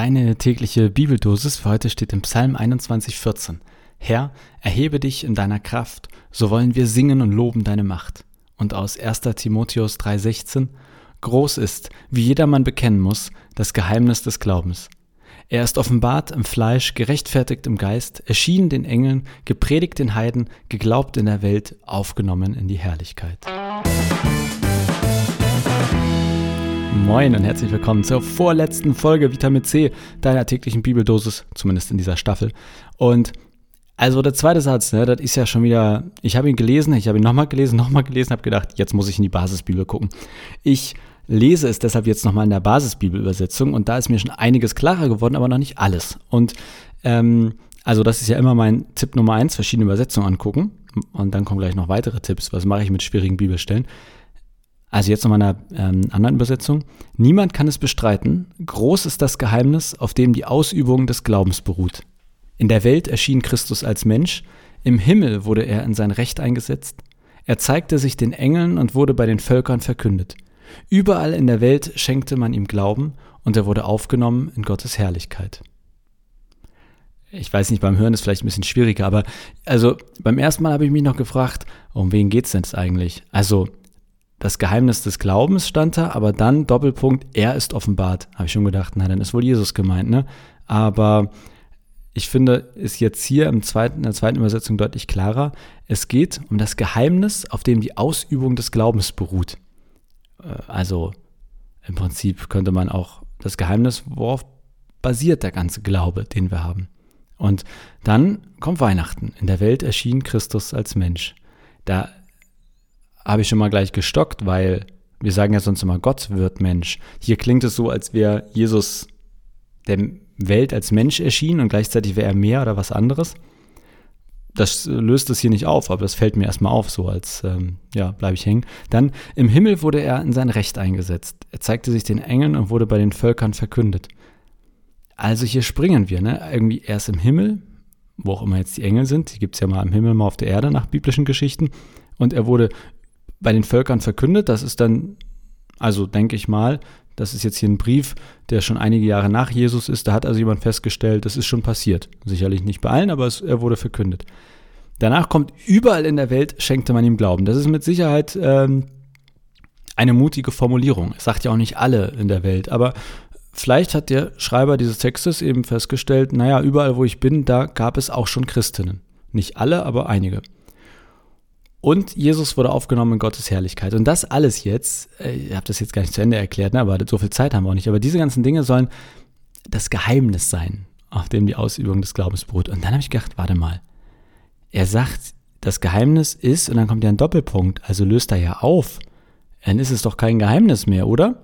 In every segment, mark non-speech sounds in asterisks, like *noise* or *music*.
Deine tägliche Bibeldosis für heute steht im Psalm 21, 14. Herr, erhebe dich in deiner Kraft, so wollen wir singen und loben deine Macht. Und aus 1. Timotheus 3,16 Groß ist, wie jedermann bekennen muss, das Geheimnis des Glaubens. Er ist offenbart im Fleisch, gerechtfertigt im Geist, erschienen den Engeln, gepredigt den Heiden, geglaubt in der Welt, aufgenommen in die Herrlichkeit. Moin und herzlich willkommen zur vorletzten Folge Vitamin C, deiner täglichen Bibeldosis, zumindest in dieser Staffel. Und also der zweite Satz, ne, das ist ja schon wieder, ich habe ihn gelesen, ich habe ihn nochmal gelesen, *laughs* nochmal gelesen, habe gedacht, jetzt muss ich in die Basisbibel gucken. Ich lese es deshalb jetzt nochmal in der Basisbibelübersetzung und da ist mir schon einiges klarer geworden, aber noch nicht alles. Und ähm, also das ist ja immer mein Tipp Nummer eins, verschiedene Übersetzungen angucken und dann kommen gleich noch weitere Tipps, was mache ich mit schwierigen Bibelstellen. Also jetzt nochmal in einer ähm, anderen Übersetzung. Niemand kann es bestreiten. Groß ist das Geheimnis, auf dem die Ausübung des Glaubens beruht. In der Welt erschien Christus als Mensch. Im Himmel wurde er in sein Recht eingesetzt. Er zeigte sich den Engeln und wurde bei den Völkern verkündet. Überall in der Welt schenkte man ihm Glauben und er wurde aufgenommen in Gottes Herrlichkeit. Ich weiß nicht, beim Hören ist vielleicht ein bisschen schwieriger, aber also beim ersten Mal habe ich mich noch gefragt, um wen geht es denn jetzt eigentlich? Also das Geheimnis des Glaubens stand da, aber dann Doppelpunkt, er ist offenbart. Habe ich schon gedacht, na, dann ist wohl Jesus gemeint, ne? Aber ich finde, ist jetzt hier im zweiten, in der zweiten Übersetzung deutlich klarer. Es geht um das Geheimnis, auf dem die Ausübung des Glaubens beruht. Äh, also im Prinzip könnte man auch das Geheimnis, worauf basiert der ganze Glaube, den wir haben. Und dann kommt Weihnachten. In der Welt erschien Christus als Mensch. Da habe ich schon mal gleich gestockt, weil wir sagen ja sonst immer, Gott wird Mensch. Hier klingt es so, als wäre Jesus der Welt als Mensch erschienen und gleichzeitig wäre er mehr oder was anderes. Das löst es hier nicht auf, aber das fällt mir erstmal auf, so als, ähm, ja, bleibe ich hängen. Dann, im Himmel wurde er in sein Recht eingesetzt. Er zeigte sich den Engeln und wurde bei den Völkern verkündet. Also hier springen wir, ne? Irgendwie erst im Himmel, wo auch immer jetzt die Engel sind, die gibt es ja mal im Himmel, mal auf der Erde nach biblischen Geschichten. Und er wurde bei den Völkern verkündet. Das ist dann, also denke ich mal, das ist jetzt hier ein Brief, der schon einige Jahre nach Jesus ist. Da hat also jemand festgestellt, das ist schon passiert. Sicherlich nicht bei allen, aber es, er wurde verkündet. Danach kommt überall in der Welt schenkte man ihm Glauben. Das ist mit Sicherheit ähm, eine mutige Formulierung. Es sagt ja auch nicht alle in der Welt, aber vielleicht hat der Schreiber dieses Textes eben festgestellt, naja, überall wo ich bin, da gab es auch schon Christinnen. Nicht alle, aber einige. Und Jesus wurde aufgenommen in Gottes Herrlichkeit. Und das alles jetzt, äh, ich habe das jetzt gar nicht zu Ende erklärt, ne, aber so viel Zeit haben wir auch nicht, aber diese ganzen Dinge sollen das Geheimnis sein, auf dem die Ausübung des Glaubens beruht. Und dann habe ich gedacht, warte mal, er sagt, das Geheimnis ist, und dann kommt ja ein Doppelpunkt, also löst er ja auf. Dann ist es doch kein Geheimnis mehr, oder?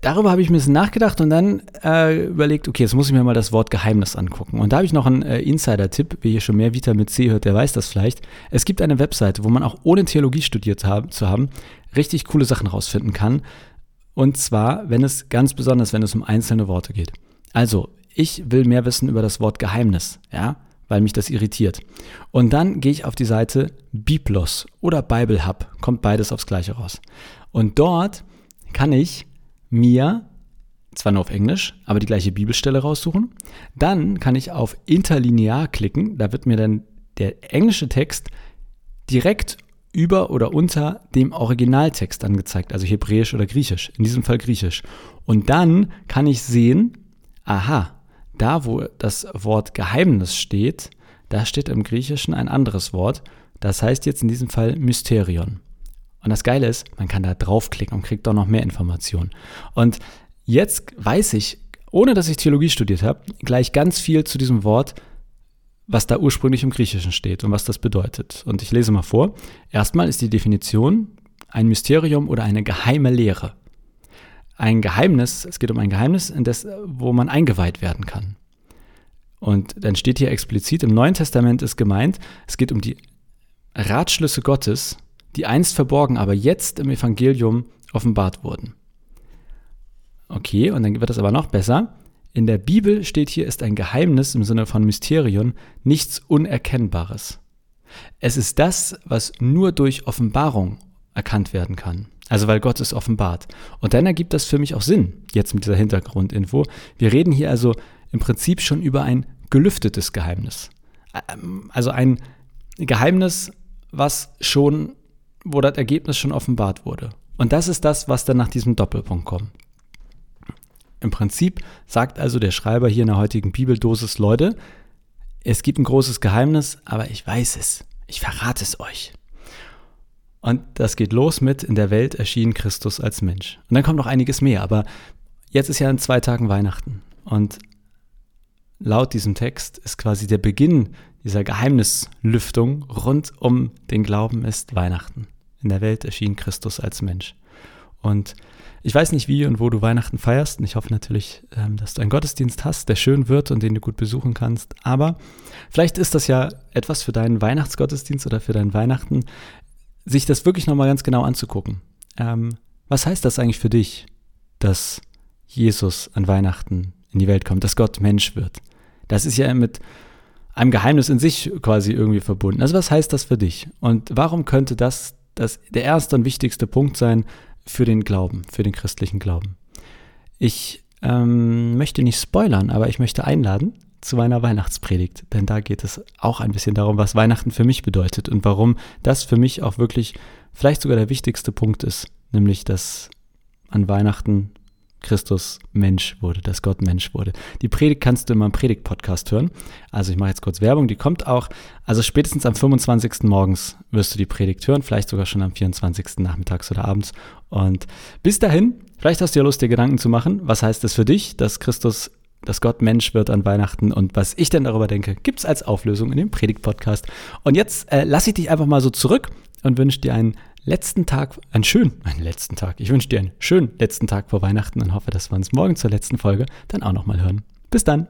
Darüber habe ich ein bisschen nachgedacht und dann äh, überlegt, okay, jetzt muss ich mir mal das Wort Geheimnis angucken. Und da habe ich noch einen äh, Insider-Tipp, wer hier schon mehr Vita mit C hört, der weiß das vielleicht. Es gibt eine Webseite, wo man auch ohne Theologie studiert haben, zu haben, richtig coole Sachen rausfinden kann. Und zwar, wenn es ganz besonders, wenn es um einzelne Worte geht. Also, ich will mehr wissen über das Wort Geheimnis, ja, weil mich das irritiert. Und dann gehe ich auf die Seite Biblos oder Bible Hub, kommt beides aufs Gleiche raus. Und dort kann ich mir, zwar nur auf Englisch, aber die gleiche Bibelstelle raussuchen. Dann kann ich auf Interlinear klicken. Da wird mir dann der englische Text direkt über oder unter dem Originaltext angezeigt, also Hebräisch oder Griechisch, in diesem Fall Griechisch. Und dann kann ich sehen, aha, da wo das Wort Geheimnis steht, da steht im Griechischen ein anderes Wort. Das heißt jetzt in diesem Fall Mysterion. Und das Geile ist, man kann da draufklicken und kriegt doch noch mehr Informationen. Und jetzt weiß ich, ohne dass ich Theologie studiert habe, gleich ganz viel zu diesem Wort, was da ursprünglich im Griechischen steht und was das bedeutet. Und ich lese mal vor. Erstmal ist die Definition ein Mysterium oder eine geheime Lehre. Ein Geheimnis, es geht um ein Geheimnis, in das, wo man eingeweiht werden kann. Und dann steht hier explizit, im Neuen Testament ist gemeint, es geht um die Ratschlüsse Gottes die einst verborgen, aber jetzt im Evangelium offenbart wurden. Okay, und dann wird es aber noch besser. In der Bibel steht hier, ist ein Geheimnis im Sinne von Mysterion nichts Unerkennbares. Es ist das, was nur durch Offenbarung erkannt werden kann. Also weil Gott es offenbart. Und dann ergibt das für mich auch Sinn, jetzt mit dieser Hintergrundinfo. Wir reden hier also im Prinzip schon über ein gelüftetes Geheimnis. Ähm, also ein Geheimnis, was schon, wo das Ergebnis schon offenbart wurde. Und das ist das, was dann nach diesem Doppelpunkt kommt. Im Prinzip sagt also der Schreiber hier in der heutigen Bibeldosis, Leute, es gibt ein großes Geheimnis, aber ich weiß es. Ich verrate es euch. Und das geht los mit, in der Welt erschien Christus als Mensch. Und dann kommt noch einiges mehr, aber jetzt ist ja in zwei Tagen Weihnachten. Und laut diesem Text ist quasi der Beginn dieser Geheimnislüftung rund um den Glauben ist Weihnachten. In der Welt erschien Christus als Mensch. Und ich weiß nicht, wie und wo du Weihnachten feierst. Und ich hoffe natürlich, ähm, dass du einen Gottesdienst hast, der schön wird und den du gut besuchen kannst. Aber vielleicht ist das ja etwas für deinen Weihnachtsgottesdienst oder für dein Weihnachten, sich das wirklich nochmal ganz genau anzugucken. Ähm, was heißt das eigentlich für dich, dass Jesus an Weihnachten in die Welt kommt, dass Gott Mensch wird? Das ist ja mit einem Geheimnis in sich quasi irgendwie verbunden. Also was heißt das für dich? Und warum könnte das, das der erste und wichtigste Punkt sein, für den Glauben, für den christlichen Glauben. Ich ähm, möchte nicht spoilern, aber ich möchte einladen zu meiner Weihnachtspredigt, denn da geht es auch ein bisschen darum, was Weihnachten für mich bedeutet und warum das für mich auch wirklich vielleicht sogar der wichtigste Punkt ist, nämlich dass an Weihnachten Christus Mensch wurde, dass Gott Mensch wurde. Die Predigt kannst du in meinem Predigt-Podcast hören. Also ich mache jetzt kurz Werbung, die kommt auch, also spätestens am 25. morgens wirst du die Predigt hören, vielleicht sogar schon am 24. nachmittags oder abends. Und bis dahin, vielleicht hast du ja Lust, dir Gedanken zu machen, was heißt es für dich, dass Christus dass Gott Mensch wird an Weihnachten und was ich denn darüber denke, gibt es als Auflösung in dem Predigt-Podcast. Und jetzt äh, lasse ich dich einfach mal so zurück und wünsche dir einen letzten Tag, einen schönen, einen letzten Tag. Ich wünsche dir einen schönen letzten Tag vor Weihnachten und hoffe, dass wir uns morgen zur letzten Folge dann auch nochmal hören. Bis dann!